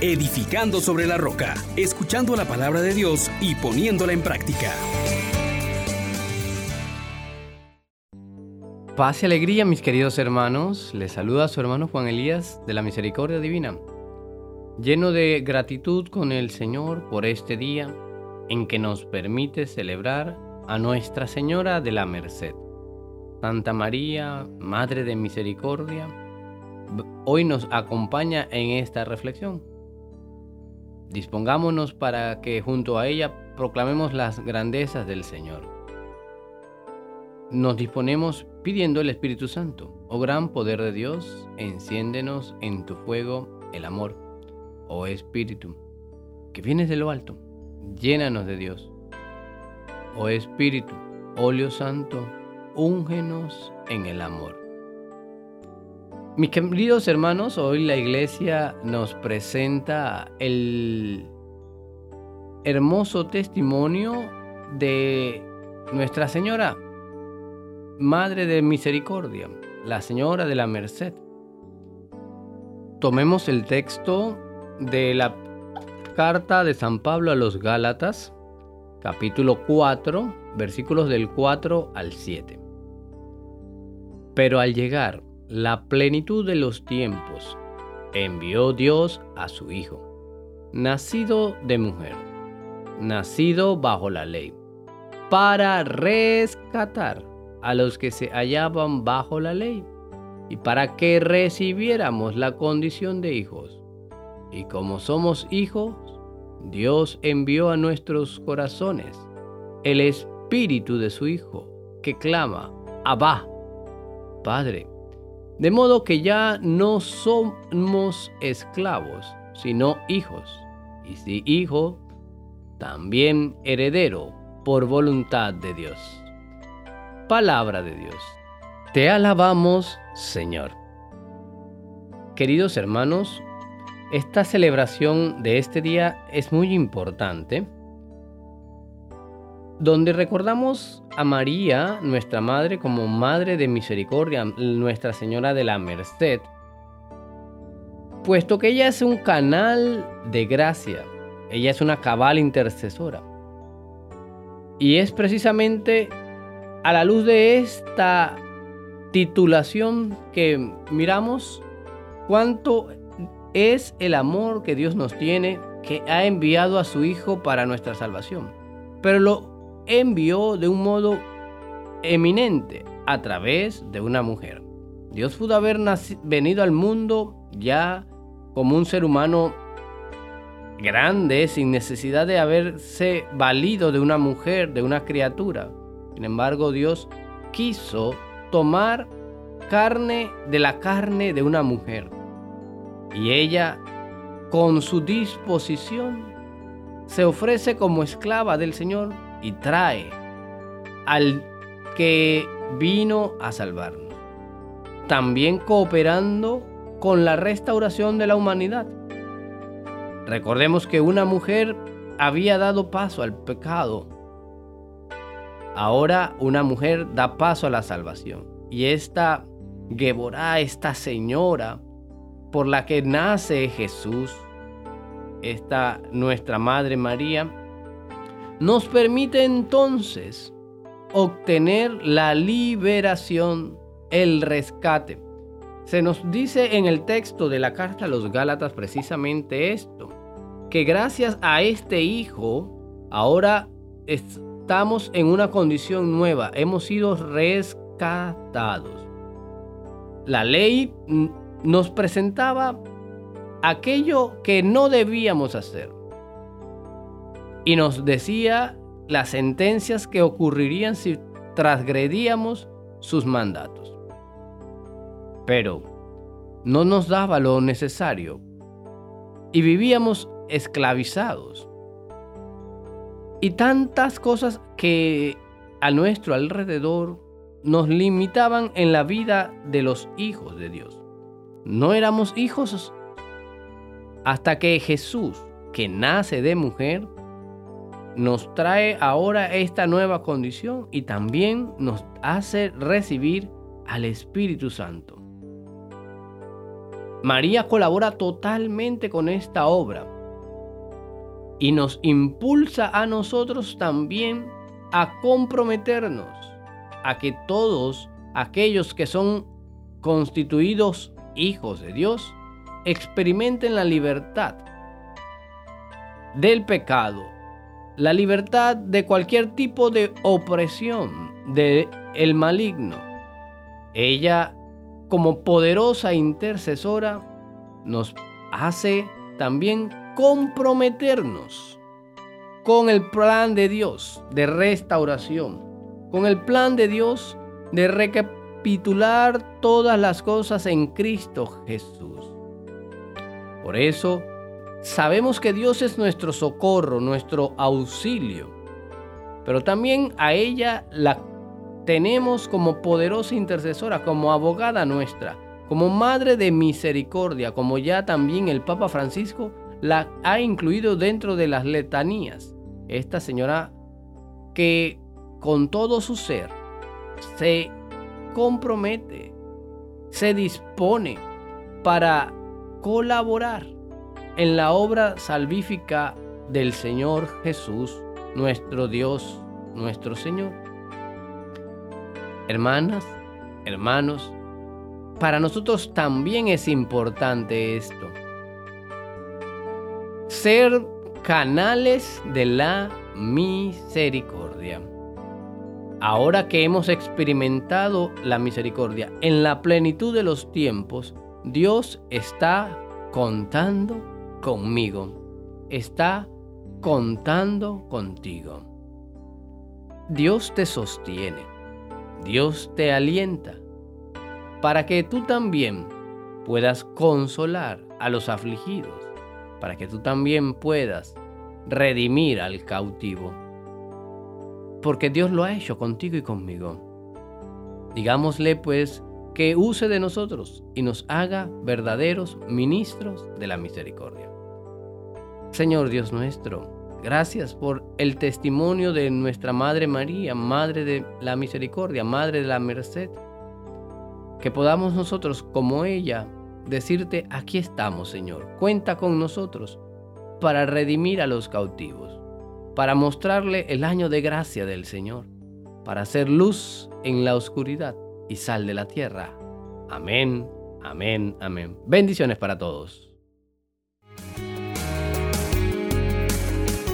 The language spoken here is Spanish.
edificando sobre la roca, escuchando la palabra de Dios y poniéndola en práctica. Paz y alegría, mis queridos hermanos. Les saluda su hermano Juan Elías de la Misericordia Divina. Lleno de gratitud con el Señor por este día en que nos permite celebrar a Nuestra Señora de la Merced. Santa María, Madre de Misericordia, hoy nos acompaña en esta reflexión. Dispongámonos para que junto a ella proclamemos las grandezas del Señor. Nos disponemos pidiendo el Espíritu Santo. Oh gran poder de Dios, enciéndenos en tu fuego el amor. Oh Espíritu, que vienes de lo alto, llénanos de Dios. Oh Espíritu, óleo santo, úngenos en el amor. Mis queridos hermanos, hoy la iglesia nos presenta el hermoso testimonio de Nuestra Señora, Madre de Misericordia, la Señora de la Merced. Tomemos el texto de la carta de San Pablo a los Gálatas, capítulo 4, versículos del 4 al 7. Pero al llegar la plenitud de los tiempos, envió Dios a su Hijo, nacido de mujer, nacido bajo la ley, para rescatar a los que se hallaban bajo la ley y para que recibiéramos la condición de hijos. Y como somos hijos, Dios envió a nuestros corazones el espíritu de su Hijo, que clama, Abba, Padre. De modo que ya no somos esclavos, sino hijos. Y si hijo, también heredero por voluntad de Dios. Palabra de Dios. Te alabamos, Señor. Queridos hermanos, esta celebración de este día es muy importante donde recordamos a María, nuestra Madre, como Madre de Misericordia, Nuestra Señora de la Merced, puesto que ella es un canal de gracia, ella es una cabal intercesora. Y es precisamente a la luz de esta titulación que miramos cuánto es el amor que Dios nos tiene, que ha enviado a su Hijo para nuestra salvación. Pero lo envió de un modo eminente a través de una mujer. Dios pudo haber venido al mundo ya como un ser humano grande, sin necesidad de haberse valido de una mujer, de una criatura. Sin embargo, Dios quiso tomar carne de la carne de una mujer. Y ella, con su disposición, se ofrece como esclava del Señor y trae al que vino a salvarnos. También cooperando con la restauración de la humanidad. Recordemos que una mujer había dado paso al pecado. Ahora una mujer da paso a la salvación. Y esta Geborá, esta señora por la que nace Jesús, esta nuestra Madre María, nos permite entonces obtener la liberación, el rescate. Se nos dice en el texto de la carta a los Gálatas precisamente esto, que gracias a este Hijo, ahora estamos en una condición nueva, hemos sido rescatados. La ley nos presentaba aquello que no debíamos hacer y nos decía las sentencias que ocurrirían si transgredíamos sus mandatos. Pero no nos daba lo necesario y vivíamos esclavizados. Y tantas cosas que a nuestro alrededor nos limitaban en la vida de los hijos de Dios. No éramos hijos hasta que Jesús, que nace de mujer, nos trae ahora esta nueva condición y también nos hace recibir al Espíritu Santo. María colabora totalmente con esta obra y nos impulsa a nosotros también a comprometernos a que todos aquellos que son constituidos hijos de Dios experimenten la libertad del pecado, la libertad de cualquier tipo de opresión del el maligno. Ella, como poderosa intercesora, nos hace también comprometernos con el plan de Dios de restauración, con el plan de Dios de recapitular todas las cosas en Cristo Jesús. Por eso, sabemos que Dios es nuestro socorro, nuestro auxilio, pero también a ella la tenemos como poderosa intercesora, como abogada nuestra, como madre de misericordia, como ya también el Papa Francisco la ha incluido dentro de las letanías. Esta señora que con todo su ser se compromete, se dispone para colaborar en la obra salvífica del Señor Jesús, nuestro Dios, nuestro Señor. Hermanas, hermanos, para nosotros también es importante esto. Ser canales de la misericordia. Ahora que hemos experimentado la misericordia en la plenitud de los tiempos, Dios está contando conmigo. Está contando contigo. Dios te sostiene. Dios te alienta para que tú también puedas consolar a los afligidos, para que tú también puedas redimir al cautivo porque Dios lo ha hecho contigo y conmigo. Digámosle pues que use de nosotros y nos haga verdaderos ministros de la misericordia. Señor Dios nuestro, gracias por el testimonio de nuestra Madre María, Madre de la Misericordia, Madre de la Merced. Que podamos nosotros, como ella, decirte, aquí estamos, Señor, cuenta con nosotros para redimir a los cautivos para mostrarle el año de gracia del Señor, para hacer luz en la oscuridad y sal de la tierra. Amén, amén, amén. Bendiciones para todos.